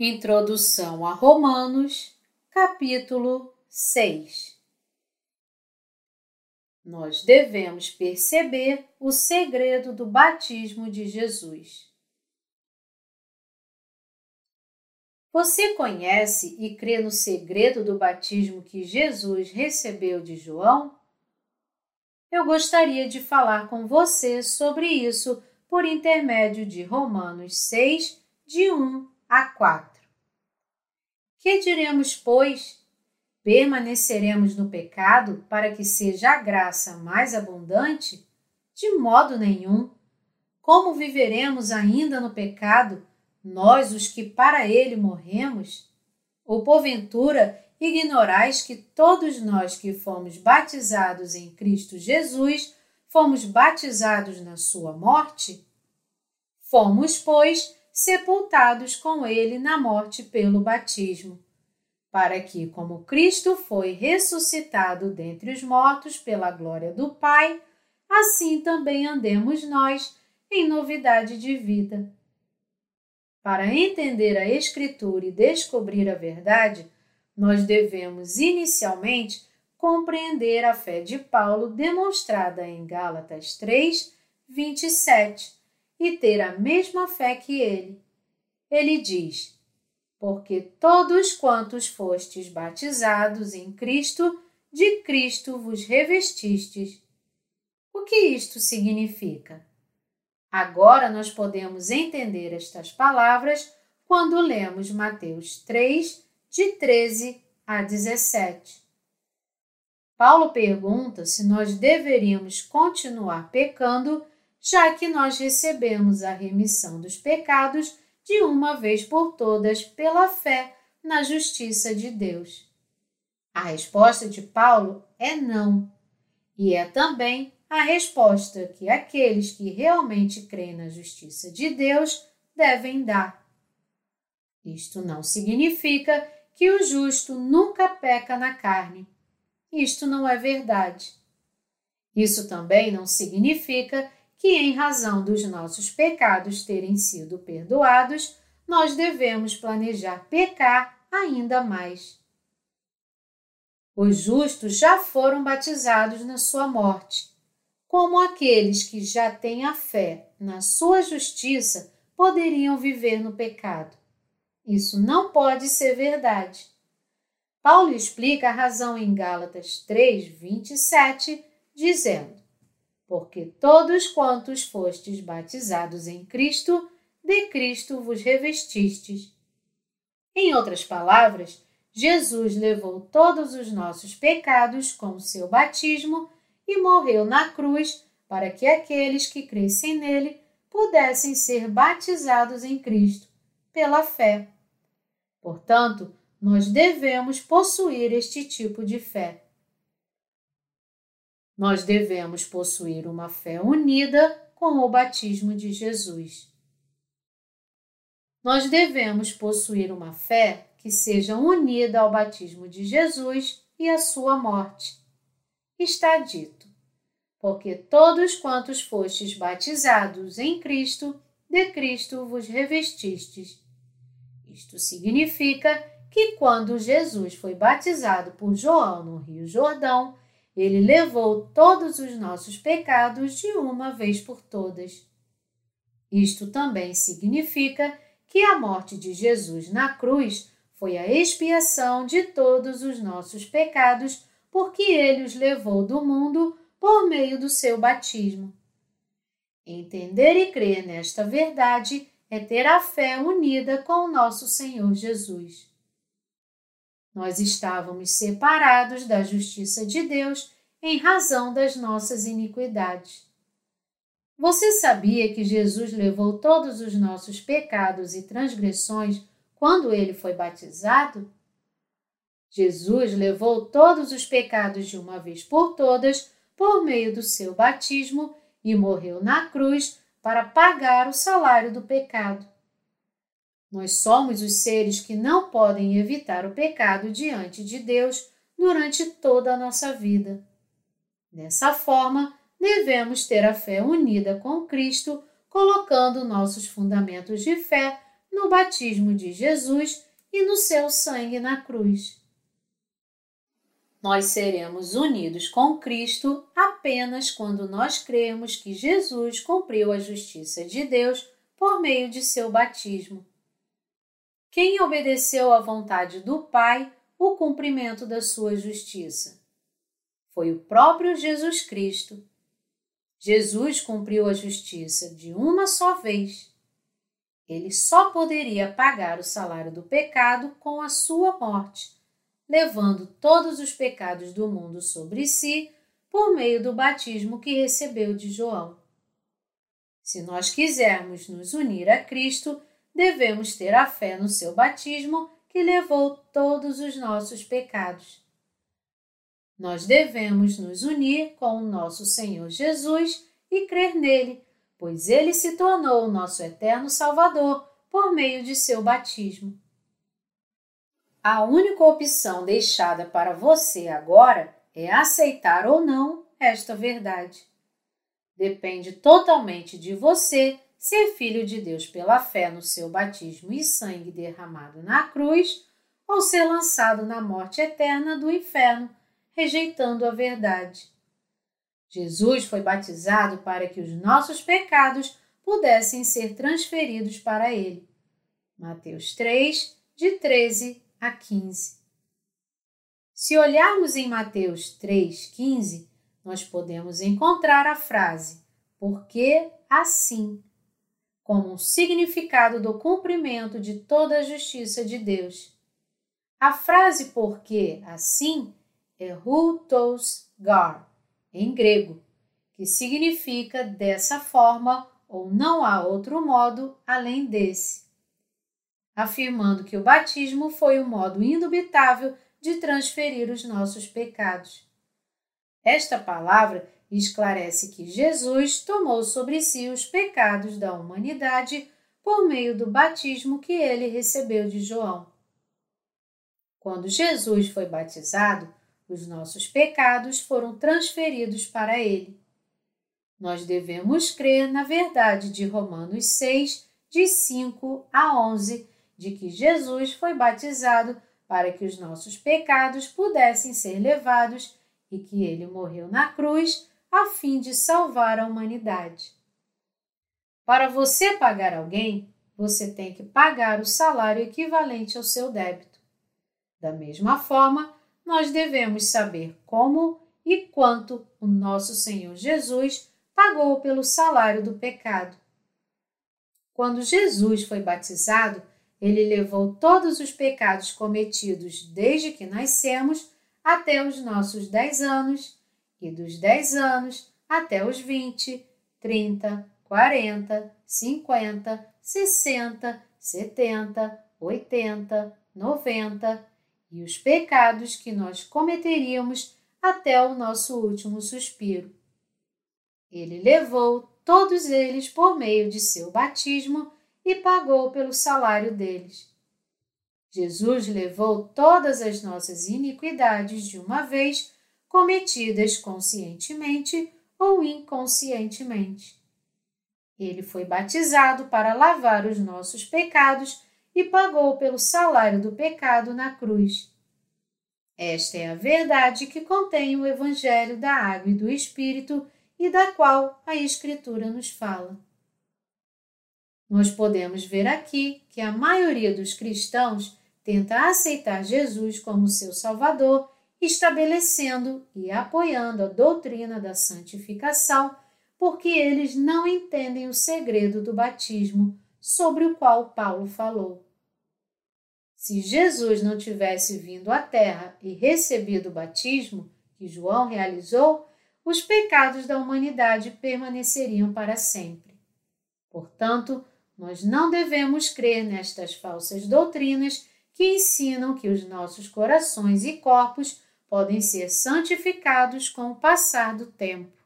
Introdução a Romanos, capítulo 6 Nós devemos perceber o segredo do batismo de Jesus. Você conhece e crê no segredo do batismo que Jesus recebeu de João? Eu gostaria de falar com você sobre isso por intermédio de Romanos 6, de 1 a 4. Que diremos, pois? Permaneceremos no pecado para que seja a graça mais abundante? De modo nenhum. Como viveremos ainda no pecado, nós os que para ele morremos? Ou porventura ignorais que todos nós que fomos batizados em Cristo Jesus fomos batizados na sua morte? Fomos, pois, sepultados com ele na morte pelo batismo, para que, como Cristo foi ressuscitado dentre os mortos pela glória do Pai, assim também andemos nós em novidade de vida. Para entender a Escritura e descobrir a verdade, nós devemos inicialmente compreender a fé de Paulo demonstrada em Gálatas 3, 27 e ter a mesma fé que ele. Ele diz: Porque todos quantos fostes batizados em Cristo, de Cristo vos revestistes. O que isto significa? Agora nós podemos entender estas palavras quando lemos Mateus 3, de 13 a 17. Paulo pergunta se nós deveríamos continuar pecando já que nós recebemos a remissão dos pecados de uma vez por todas pela fé na justiça de Deus. A resposta de Paulo é não, e é também a resposta que aqueles que realmente creem na justiça de Deus devem dar. Isto não significa que o justo nunca peca na carne. Isto não é verdade. Isso também não significa que, em razão dos nossos pecados terem sido perdoados, nós devemos planejar pecar ainda mais. Os justos já foram batizados na sua morte, como aqueles que já têm a fé na sua justiça poderiam viver no pecado. Isso não pode ser verdade. Paulo explica a razão em Gálatas 3, 27, dizendo: porque todos quantos fostes batizados em Cristo, de Cristo vos revestistes. Em outras palavras, Jesus levou todos os nossos pecados com o seu batismo e morreu na cruz para que aqueles que crescem nele pudessem ser batizados em Cristo, pela fé. Portanto, nós devemos possuir este tipo de fé. Nós devemos possuir uma fé unida com o batismo de Jesus. Nós devemos possuir uma fé que seja unida ao batismo de Jesus e à sua morte. Está dito: porque todos quantos fostes batizados em Cristo, de Cristo vos revestistes. Isto significa que quando Jesus foi batizado por João no Rio Jordão, ele levou todos os nossos pecados de uma vez por todas. Isto também significa que a morte de Jesus na cruz foi a expiação de todos os nossos pecados, porque ele os levou do mundo por meio do seu batismo. Entender e crer nesta verdade é ter a fé unida com o nosso Senhor Jesus. Nós estávamos separados da justiça de Deus em razão das nossas iniquidades. Você sabia que Jesus levou todos os nossos pecados e transgressões quando ele foi batizado? Jesus levou todos os pecados de uma vez por todas por meio do seu batismo e morreu na cruz para pagar o salário do pecado. Nós somos os seres que não podem evitar o pecado diante de Deus durante toda a nossa vida. Dessa forma, devemos ter a fé unida com Cristo, colocando nossos fundamentos de fé no batismo de Jesus e no seu sangue na cruz. Nós seremos unidos com Cristo apenas quando nós cremos que Jesus cumpriu a justiça de Deus por meio de seu batismo. Quem obedeceu à vontade do Pai o cumprimento da sua justiça? Foi o próprio Jesus Cristo. Jesus cumpriu a justiça de uma só vez. Ele só poderia pagar o salário do pecado com a sua morte, levando todos os pecados do mundo sobre si por meio do batismo que recebeu de João. Se nós quisermos nos unir a Cristo, devemos ter a fé no seu batismo que levou todos os nossos pecados. Nós devemos nos unir com o nosso Senhor Jesus e crer nele, pois ele se tornou o nosso eterno Salvador por meio de seu batismo. A única opção deixada para você agora é aceitar ou não esta verdade. Depende totalmente de você ser filho de Deus pela fé no seu batismo e sangue derramado na cruz ou ser lançado na morte eterna do inferno, rejeitando a verdade. Jesus foi batizado para que os nossos pecados pudessem ser transferidos para ele. Mateus 3, de 13 a 15. Se olharmos em Mateus 3, 15, nós podemos encontrar a frase porque assim, como um significado do cumprimento de toda a justiça de Deus. A frase porque assim é gar, em grego, que significa dessa forma ou não há outro modo além desse, afirmando que o batismo foi o um modo indubitável de transferir os nossos pecados. Esta palavra esclarece que Jesus tomou sobre si os pecados da humanidade por meio do batismo que ele recebeu de João. Quando Jesus foi batizado, os nossos pecados foram transferidos para ele. Nós devemos crer na verdade de Romanos 6, de 5 a 11, de que Jesus foi batizado para que os nossos pecados pudessem ser levados e que ele morreu na cruz a fim de salvar a humanidade. Para você pagar alguém, você tem que pagar o salário equivalente ao seu débito. Da mesma forma, nós devemos saber como e quanto o nosso Senhor Jesus pagou pelo salário do pecado. Quando Jesus foi batizado, ele levou todos os pecados cometidos desde que nascemos até os nossos dez anos e dos 10 anos até os 20, 30, 40, 50, 60, 70, 80, 90 e os pecados que nós cometeríamos até o nosso último suspiro. Ele levou todos eles por meio de seu batismo e pagou pelo salário deles. Jesus levou todas as nossas iniquidades de uma vez cometidas conscientemente ou inconscientemente. Ele foi batizado para lavar os nossos pecados e pagou pelo salário do pecado na cruz. Esta é a verdade que contém o Evangelho da Água e do Espírito e da qual a Escritura nos fala. Nós podemos ver aqui que a maioria dos cristãos tenta aceitar Jesus como seu Salvador estabelecendo e apoiando a doutrina da santificação, porque eles não entendem o segredo do batismo sobre o qual Paulo falou. Se Jesus não tivesse vindo à Terra e recebido o batismo que João realizou, os pecados da humanidade permaneceriam para sempre. Portanto, nós não devemos crer nestas falsas doutrinas que ensinam que os nossos corações e corpos podem ser santificados com o passar do tempo.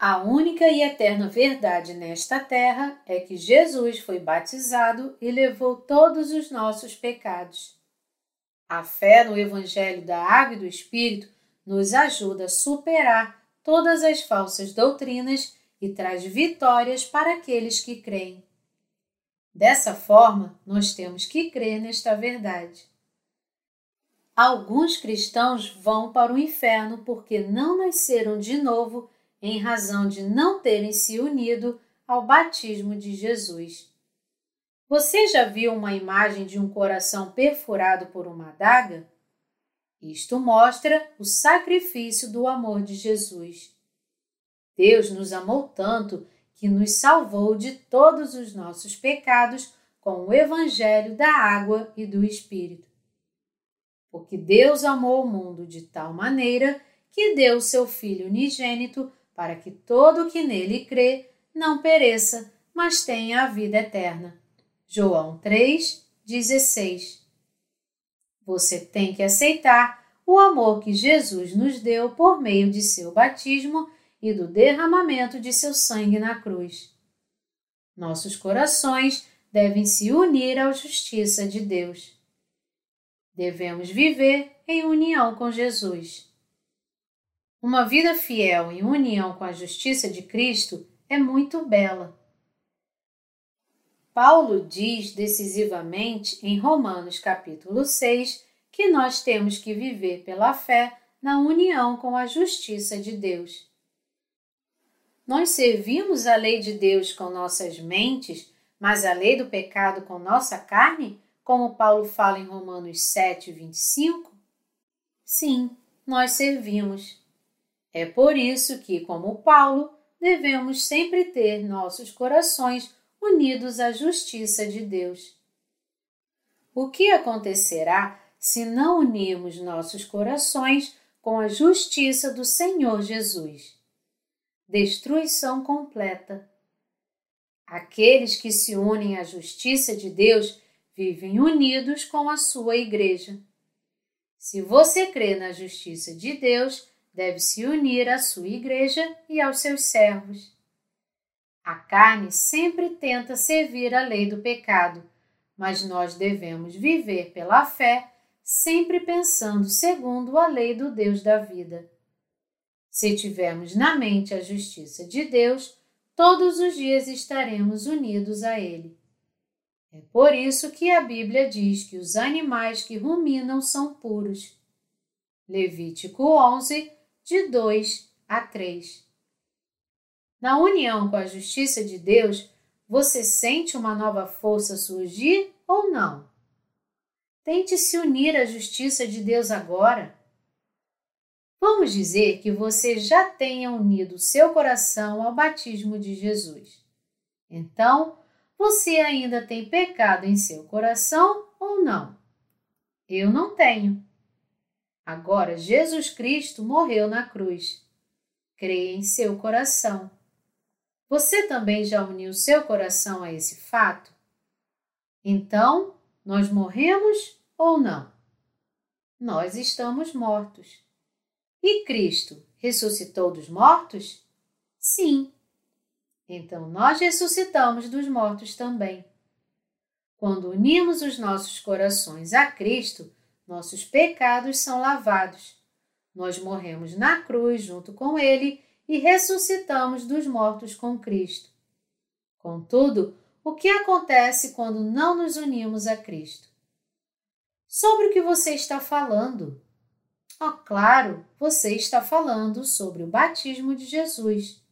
A única e eterna verdade nesta terra é que Jesus foi batizado e levou todos os nossos pecados. A fé no Evangelho da Água e do Espírito nos ajuda a superar todas as falsas doutrinas e traz vitórias para aqueles que creem. Dessa forma, nós temos que crer nesta verdade. Alguns cristãos vão para o inferno porque não nasceram de novo em razão de não terem se unido ao batismo de Jesus. Você já viu uma imagem de um coração perfurado por uma adaga? Isto mostra o sacrifício do amor de Jesus. Deus nos amou tanto que nos salvou de todos os nossos pecados com o Evangelho da água e do Espírito. Porque Deus amou o mundo de tal maneira que deu seu Filho unigênito para que todo o que nele crê não pereça, mas tenha a vida eterna. João 3, 16. Você tem que aceitar o amor que Jesus nos deu por meio de seu batismo e do derramamento de seu sangue na cruz. Nossos corações devem se unir à justiça de Deus. Devemos viver em união com Jesus. Uma vida fiel em união com a justiça de Cristo é muito bela. Paulo diz decisivamente em Romanos capítulo 6 que nós temos que viver pela fé na união com a justiça de Deus. Nós servimos a lei de Deus com nossas mentes, mas a lei do pecado com nossa carne? como Paulo fala em Romanos 7, 25? Sim, nós servimos. É por isso que, como Paulo, devemos sempre ter nossos corações unidos à justiça de Deus. O que acontecerá se não unirmos nossos corações com a justiça do Senhor Jesus? Destruição completa. Aqueles que se unem à justiça de Deus vivem unidos com a sua igreja. Se você crê na justiça de Deus, deve se unir à sua igreja e aos seus servos. A carne sempre tenta servir a lei do pecado, mas nós devemos viver pela fé, sempre pensando segundo a lei do Deus da vida. Se tivermos na mente a justiça de Deus, todos os dias estaremos unidos a Ele. É por isso que a Bíblia diz que os animais que ruminam são puros. Levítico 11, de 2 a 3. Na união com a justiça de Deus, você sente uma nova força surgir ou não? Tente se unir à justiça de Deus agora. Vamos dizer que você já tenha unido seu coração ao batismo de Jesus. Então, você ainda tem pecado em seu coração ou não? Eu não tenho. Agora, Jesus Cristo morreu na cruz. Creia em seu coração. Você também já uniu seu coração a esse fato? Então, nós morremos ou não? Nós estamos mortos. E Cristo ressuscitou dos mortos? Sim, então nós ressuscitamos dos mortos também. Quando unimos os nossos corações a Cristo, nossos pecados são lavados. Nós morremos na cruz junto com Ele e ressuscitamos dos mortos com Cristo. Contudo, o que acontece quando não nos unimos a Cristo? Sobre o que você está falando? Oh, claro, você está falando sobre o batismo de Jesus.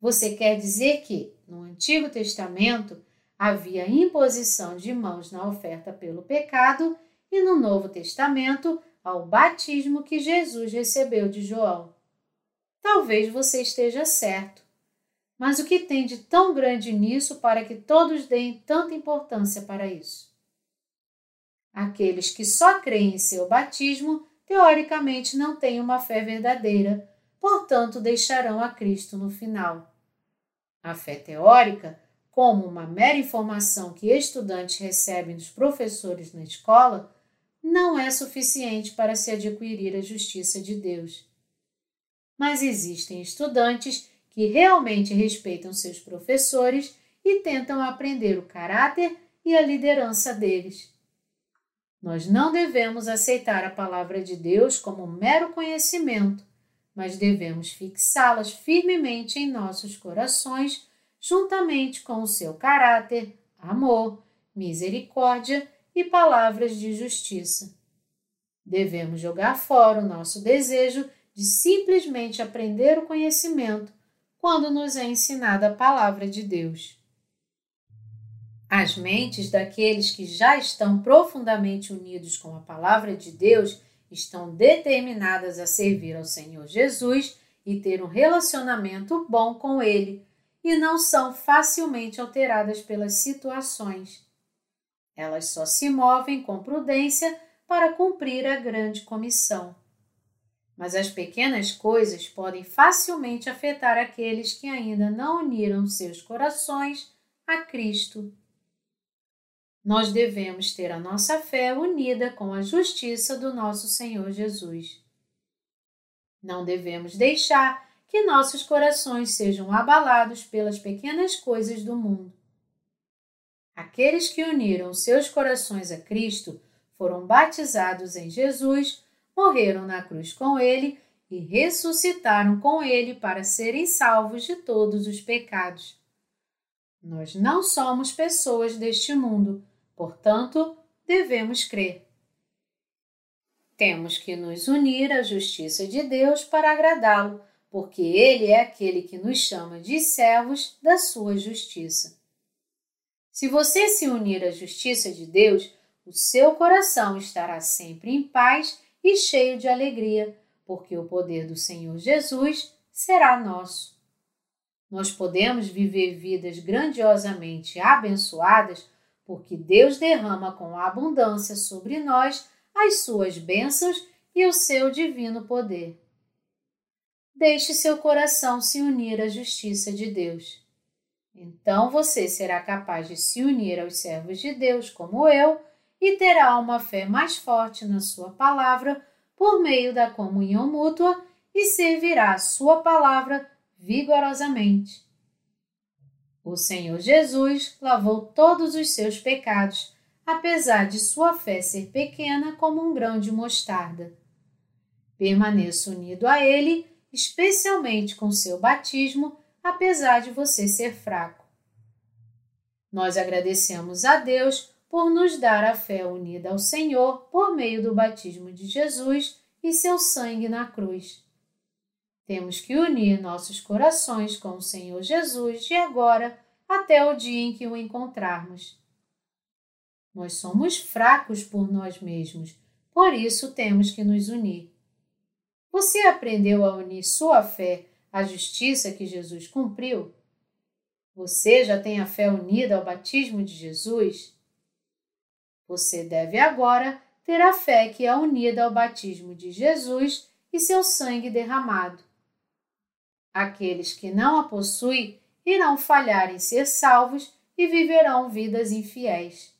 Você quer dizer que, no Antigo Testamento, havia imposição de mãos na oferta pelo pecado e no Novo Testamento, ao batismo que Jesus recebeu de João. Talvez você esteja certo. Mas o que tem de tão grande nisso para que todos deem tanta importância para isso? Aqueles que só creem em seu batismo, teoricamente não têm uma fé verdadeira, portanto deixarão a Cristo no final. A fé teórica, como uma mera informação que estudantes recebem dos professores na escola, não é suficiente para se adquirir a justiça de Deus. Mas existem estudantes que realmente respeitam seus professores e tentam aprender o caráter e a liderança deles. Nós não devemos aceitar a palavra de Deus como um mero conhecimento, mas devemos fixá-las firmemente em nossos corações, juntamente com o seu caráter, amor, misericórdia e palavras de justiça. Devemos jogar fora o nosso desejo de simplesmente aprender o conhecimento quando nos é ensinada a palavra de Deus. As mentes daqueles que já estão profundamente unidos com a palavra de Deus estão determinadas a servir ao Senhor Jesus e ter um relacionamento bom com Ele, e não são facilmente alteradas pelas situações. Elas só se movem com prudência para cumprir a grande comissão. Mas as pequenas coisas podem facilmente afetar aqueles que ainda não uniram seus corações a Cristo. Nós devemos ter a nossa fé unida com a justiça do nosso Senhor Jesus. Não devemos deixar que nossos corações sejam abalados pelas pequenas coisas do mundo. Aqueles que uniram seus corações a Cristo foram batizados em Jesus, morreram na cruz com Ele e ressuscitaram com Ele para serem salvos de todos os pecados. Nós não somos pessoas deste mundo, portanto, devemos crer. Temos que nos unir à justiça de Deus para agradá-lo, porque Ele é aquele que nos chama de servos da sua justiça. Se você se unir à justiça de Deus, o seu coração estará sempre em paz e cheio de alegria, porque o poder do Senhor Jesus será nosso. Nós podemos viver vidas grandiosamente abençoadas porque Deus derrama com abundância sobre nós as suas bênçãos e o seu divino poder. Deixe seu coração se unir à justiça de Deus. Então você será capaz de se unir aos servos de Deus como eu e terá uma fé mais forte na sua palavra por meio da comunhão mútua e servirá a sua palavra vigorosamente. O Senhor Jesus lavou todos os seus pecados apesar de sua fé ser pequena como um grão de mostarda. Permaneça unido a Ele, especialmente com seu batismo, apesar de você ser fraco. Nós agradecemos a Deus por nos dar a fé unida ao Senhor por meio do batismo de Jesus e seu sangue na cruz. Temos que unir nossos corações com o Senhor Jesus de agora até o dia em que o encontrarmos. Nós somos fracos por nós mesmos, por isso temos que nos unir. Você aprendeu a unir sua fé à justiça que Jesus cumpriu? Você já tem a fé unida ao batismo de Jesus? Você deve agora ter a fé que é unida ao batismo de Jesus e seu sangue derramado. Aqueles que não a possuem irão falhar em ser salvos e viverão vidas infiéis.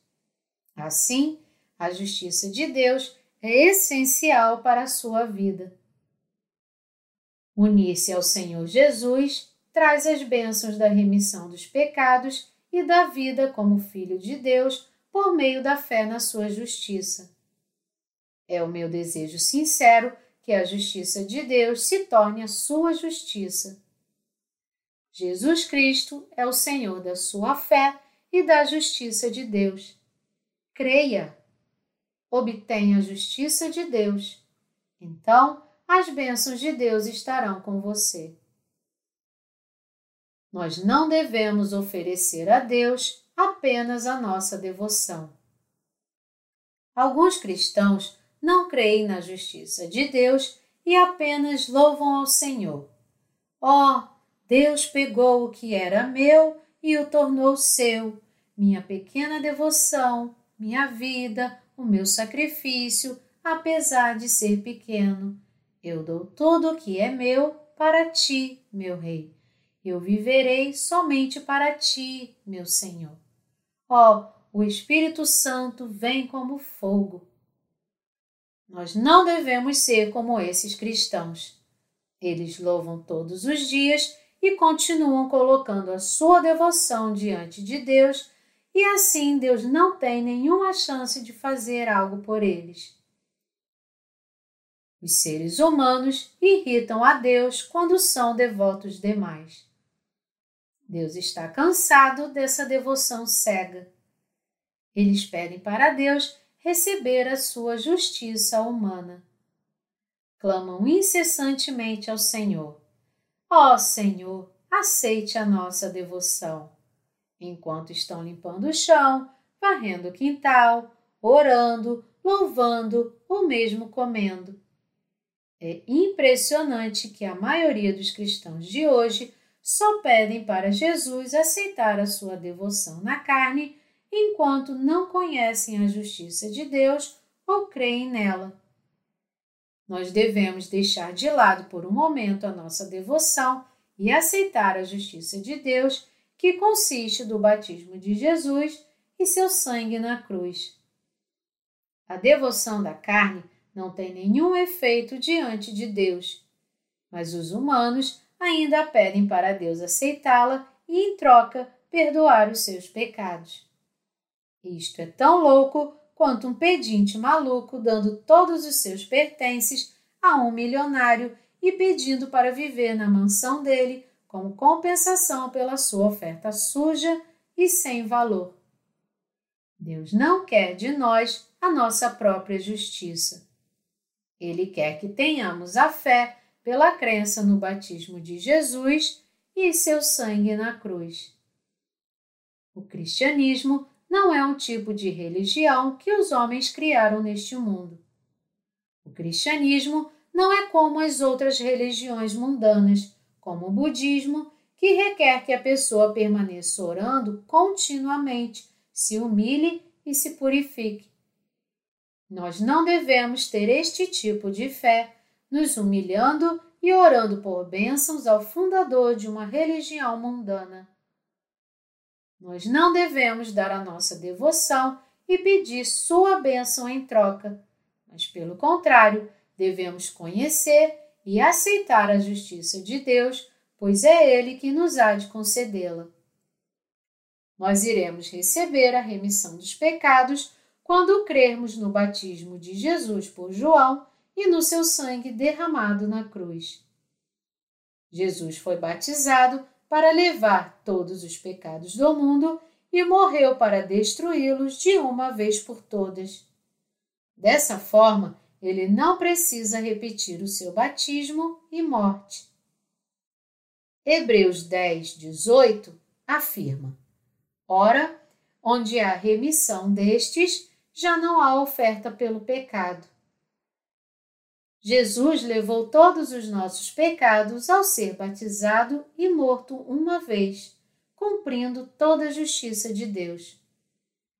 Assim, a justiça de Deus é essencial para a sua vida. Unir-se ao Senhor Jesus traz as bênçãos da remissão dos pecados e da vida como filho de Deus por meio da fé na sua justiça. É o meu desejo sincero que a justiça de Deus se torne a sua justiça. Jesus Cristo é o Senhor da sua fé e da justiça de Deus creia. Obtenha a justiça de Deus. Então, as bênçãos de Deus estarão com você. Nós não devemos oferecer a Deus apenas a nossa devoção. Alguns cristãos não creem na justiça de Deus e apenas louvam ao Senhor. Oh, Deus pegou o que era meu e o tornou seu, minha pequena devoção, minha vida, o meu sacrifício, apesar de ser pequeno. Eu dou tudo o que é meu para ti, meu Rei. Eu viverei somente para ti, meu Senhor. Ó, oh, o Espírito Santo vem como fogo. Nós não devemos ser como esses cristãos. Eles louvam todos os dias e continuam colocando a sua devoção diante de Deus e assim Deus não tem nenhuma chance de fazer algo por eles. Os seres humanos irritam a Deus quando são devotos demais. Deus está cansado dessa devoção cega. Eles pedem para Deus receber a sua justiça humana. Clamam incessantemente ao Senhor: Ó oh, Senhor, aceite a nossa devoção. Enquanto estão limpando o chão, varrendo o quintal, orando, louvando ou mesmo comendo. É impressionante que a maioria dos cristãos de hoje só pedem para Jesus aceitar a sua devoção na carne enquanto não conhecem a justiça de Deus ou creem nela. Nós devemos deixar de lado por um momento a nossa devoção e aceitar a justiça de Deus, que consiste do batismo de Jesus e seu sangue na cruz. A devoção da carne não tem nenhum efeito diante de Deus, mas os humanos ainda pedem para Deus aceitá-la e, em troca, perdoar os seus pecados. Isto é tão louco quanto um pedinte maluco dando todos os seus pertences a um milionário e pedindo para viver na mansão dele como compensação pela sua oferta suja e sem valor. Deus não quer de nós a nossa própria justiça. Ele quer que tenhamos a fé pela crença no batismo de Jesus e seu sangue na cruz. O cristianismo não é um tipo de religião que os homens criaram neste mundo. O cristianismo não é como as outras religiões mundanas, como o budismo, que requer que a pessoa permaneça orando continuamente, se humilhe e se purifique. Nós não devemos ter este tipo de fé, nos humilhando e orando por bênçãos ao fundador de uma religião mundana. Nós não devemos dar a nossa devoção e pedir sua bênção em troca, mas, pelo contrário, devemos conhecer e aceitar a justiça de Deus, pois é Ele que nos há de concedê-la. Nós iremos receber a remissão dos pecados quando crermos no batismo de Jesus por João e no seu sangue derramado na cruz. Jesus foi batizado para levar todos os pecados do mundo e morreu para destruí-los de uma vez por todas. Dessa forma, ele não precisa repetir o seu batismo e morte. Hebreus 10, 18 afirma: Ora, onde há remissão destes, já não há oferta pelo pecado. Jesus levou todos os nossos pecados ao ser batizado e morto uma vez, cumprindo toda a justiça de Deus.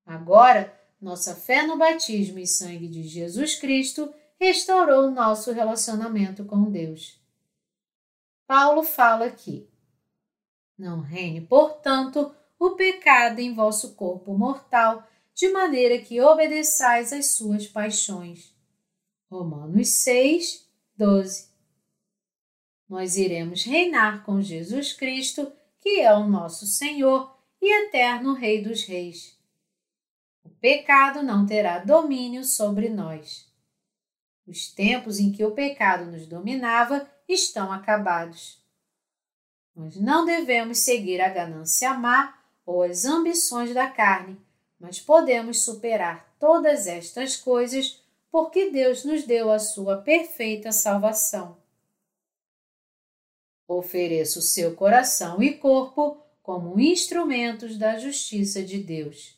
Agora, nossa fé no batismo e sangue de Jesus Cristo restaurou nosso relacionamento com Deus. Paulo fala aqui: Não reine, portanto, o pecado em vosso corpo mortal, de maneira que obedeçais às suas paixões Romanos 6, 12. Nós iremos reinar com Jesus Cristo, que é o nosso Senhor e eterno Rei dos Reis. O pecado não terá domínio sobre nós. Os tempos em que o pecado nos dominava estão acabados. Nós não devemos seguir a ganância má ou as ambições da carne, mas podemos superar todas estas coisas porque Deus nos deu a sua perfeita salvação. Ofereça o seu coração e corpo como instrumentos da justiça de Deus.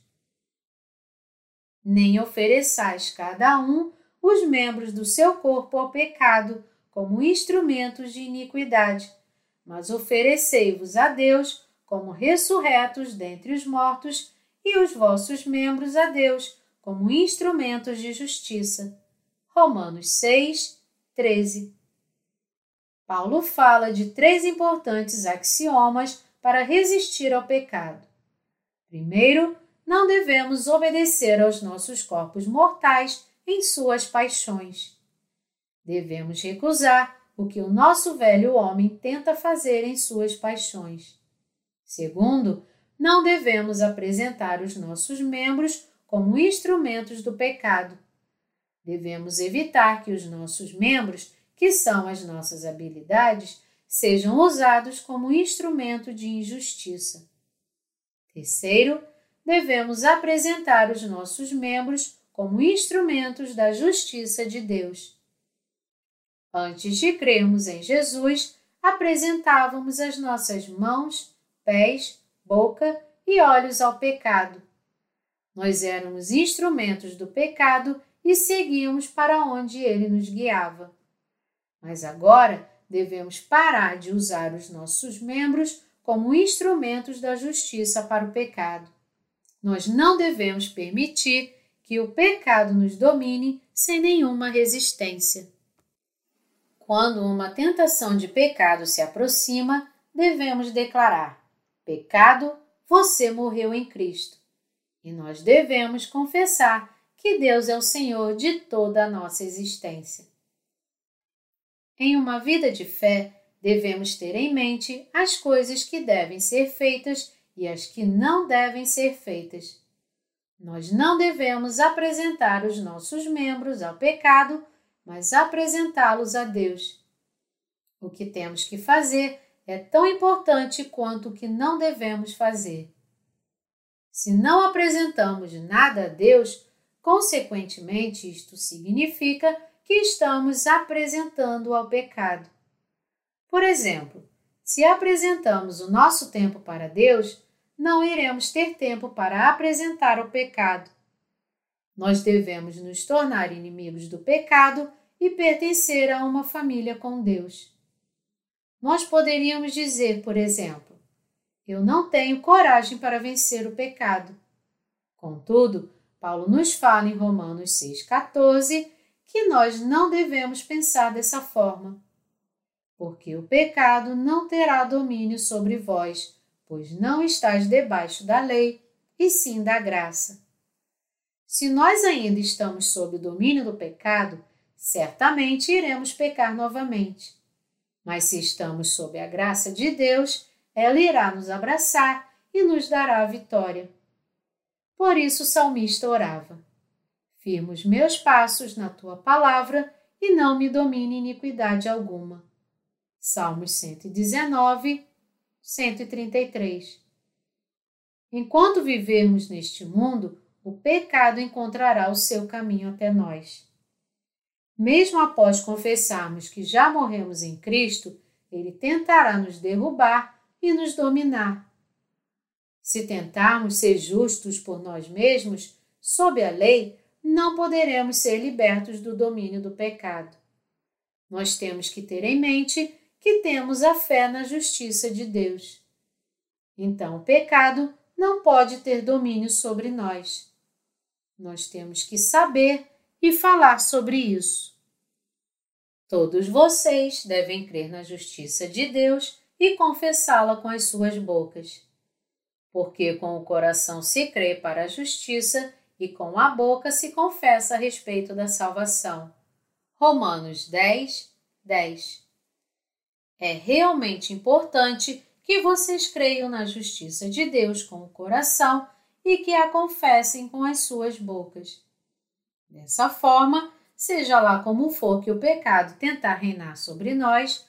Nem ofereçais cada um os membros do seu corpo ao pecado como instrumentos de iniquidade, mas oferecei-vos a Deus como ressurretos dentre os mortos e os vossos membros a Deus como instrumentos de justiça. Romanos 6, 13. Paulo fala de três importantes axiomas para resistir ao pecado. Primeiro, não devemos obedecer aos nossos corpos mortais em suas paixões. Devemos recusar o que o nosso velho homem tenta fazer em suas paixões. Segundo, não devemos apresentar os nossos membros como instrumentos do pecado. Devemos evitar que os nossos membros, que são as nossas habilidades, sejam usados como instrumento de injustiça. Terceiro, devemos apresentar os nossos membros como instrumentos da justiça de Deus. Antes de crermos em Jesus, apresentávamos as nossas mãos, pés, boca e olhos ao pecado. Nós éramos instrumentos do pecado e seguíamos para onde ele nos guiava. Mas agora devemos parar de usar os nossos membros como instrumentos da justiça para o pecado. Nós não devemos permitir que o pecado nos domine sem nenhuma resistência. Quando uma tentação de pecado se aproxima, devemos declarar: Pecado, você morreu em Cristo. E nós devemos confessar que Deus é o Senhor de toda a nossa existência. Em uma vida de fé, devemos ter em mente as coisas que devem ser feitas e as que não devem ser feitas. Nós não devemos apresentar os nossos membros ao pecado, mas apresentá-los a Deus. O que temos que fazer é tão importante quanto o que não devemos fazer. Se não apresentamos nada a Deus, consequentemente, isto significa que estamos apresentando ao pecado. Por exemplo, se apresentamos o nosso tempo para Deus, não iremos ter tempo para apresentar o pecado. Nós devemos nos tornar inimigos do pecado e pertencer a uma família com Deus. Nós poderíamos dizer, por exemplo, eu não tenho coragem para vencer o pecado. Contudo, Paulo nos fala em Romanos 6,14 que nós não devemos pensar dessa forma, porque o pecado não terá domínio sobre vós, pois não estáis debaixo da lei, e sim da graça. Se nós ainda estamos sob o domínio do pecado, certamente iremos pecar novamente. Mas se estamos sob a graça de Deus, ela irá nos abraçar e nos dará a vitória. Por isso o salmista orava: Firma os meus passos na tua palavra e não me domine iniquidade alguma. Salmos 119, 133. Enquanto vivermos neste mundo, o pecado encontrará o seu caminho até nós. Mesmo após confessarmos que já morremos em Cristo, ele tentará nos derrubar e nos dominar. Se tentarmos ser justos por nós mesmos, sob a lei, não poderemos ser libertos do domínio do pecado. Nós temos que ter em mente que temos a fé na justiça de Deus. Então, o pecado não pode ter domínio sobre nós. Nós temos que saber e falar sobre isso. Todos vocês devem crer na justiça de Deus e confessá-la com as suas bocas. Porque com o coração se crê para a justiça e com a boca se confessa a respeito da salvação. Romanos 10, 10. É realmente importante que vocês creiam na justiça de Deus com o coração e que a confessem com as suas bocas. Dessa forma, seja lá como for que o pecado tentar reinar sobre nós,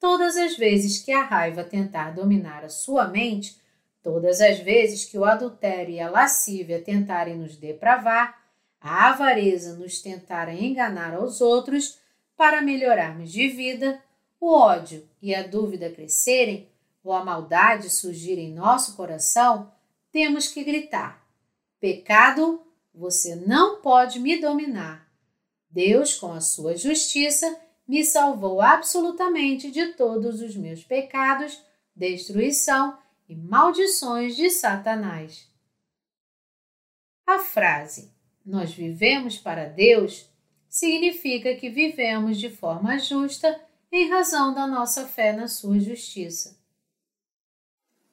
Todas as vezes que a raiva tentar dominar a sua mente, todas as vezes que o adultério e a lascívia tentarem nos depravar, a avareza nos tentar enganar aos outros para melhorarmos de vida, o ódio e a dúvida crescerem ou a maldade surgir em nosso coração, temos que gritar: Pecado, você não pode me dominar. Deus, com a sua justiça, me salvou absolutamente de todos os meus pecados, destruição e maldições de Satanás. A frase Nós vivemos para Deus significa que vivemos de forma justa em razão da nossa fé na Sua justiça.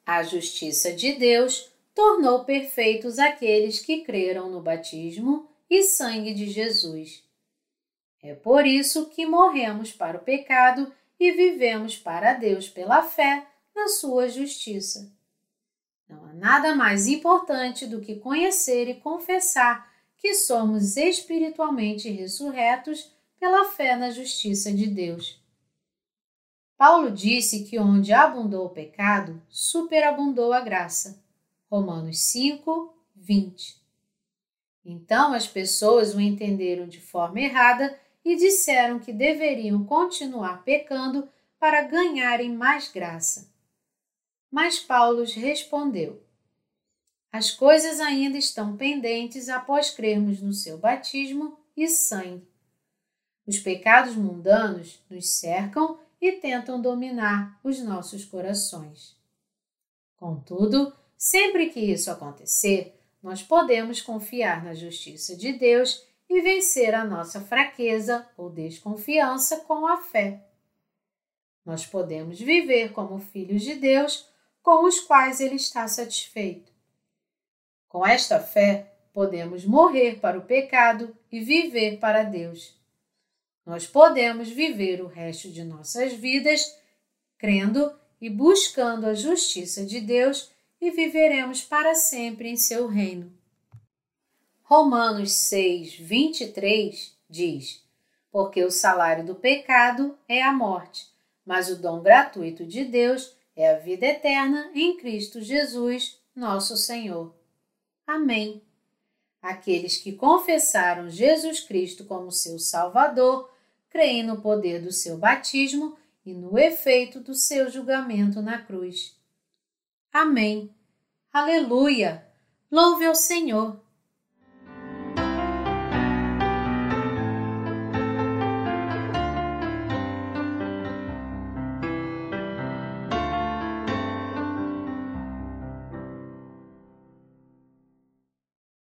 A justiça de Deus tornou perfeitos aqueles que creram no batismo e sangue de Jesus. É por isso que morremos para o pecado e vivemos para Deus pela fé na sua justiça. Não há nada mais importante do que conhecer e confessar que somos espiritualmente ressurretos pela fé na justiça de Deus. Paulo disse que onde abundou o pecado, superabundou a graça. Romanos 5, 20. Então as pessoas o entenderam de forma errada e disseram que deveriam continuar pecando para ganharem mais graça. Mas Paulo respondeu: As coisas ainda estão pendentes após crermos no seu batismo e sangue. Os pecados mundanos nos cercam e tentam dominar os nossos corações. Contudo, sempre que isso acontecer, nós podemos confiar na justiça de Deus e vencer a nossa fraqueza ou desconfiança com a fé. Nós podemos viver como filhos de Deus com os quais Ele está satisfeito. Com esta fé, podemos morrer para o pecado e viver para Deus. Nós podemos viver o resto de nossas vidas crendo e buscando a justiça de Deus e viveremos para sempre em seu reino. Romanos 6, 23 diz: Porque o salário do pecado é a morte, mas o dom gratuito de Deus é a vida eterna em Cristo Jesus, nosso Senhor. Amém. Aqueles que confessaram Jesus Cristo como seu Salvador, creem no poder do seu batismo e no efeito do seu julgamento na cruz. Amém. Aleluia! Louve ao Senhor!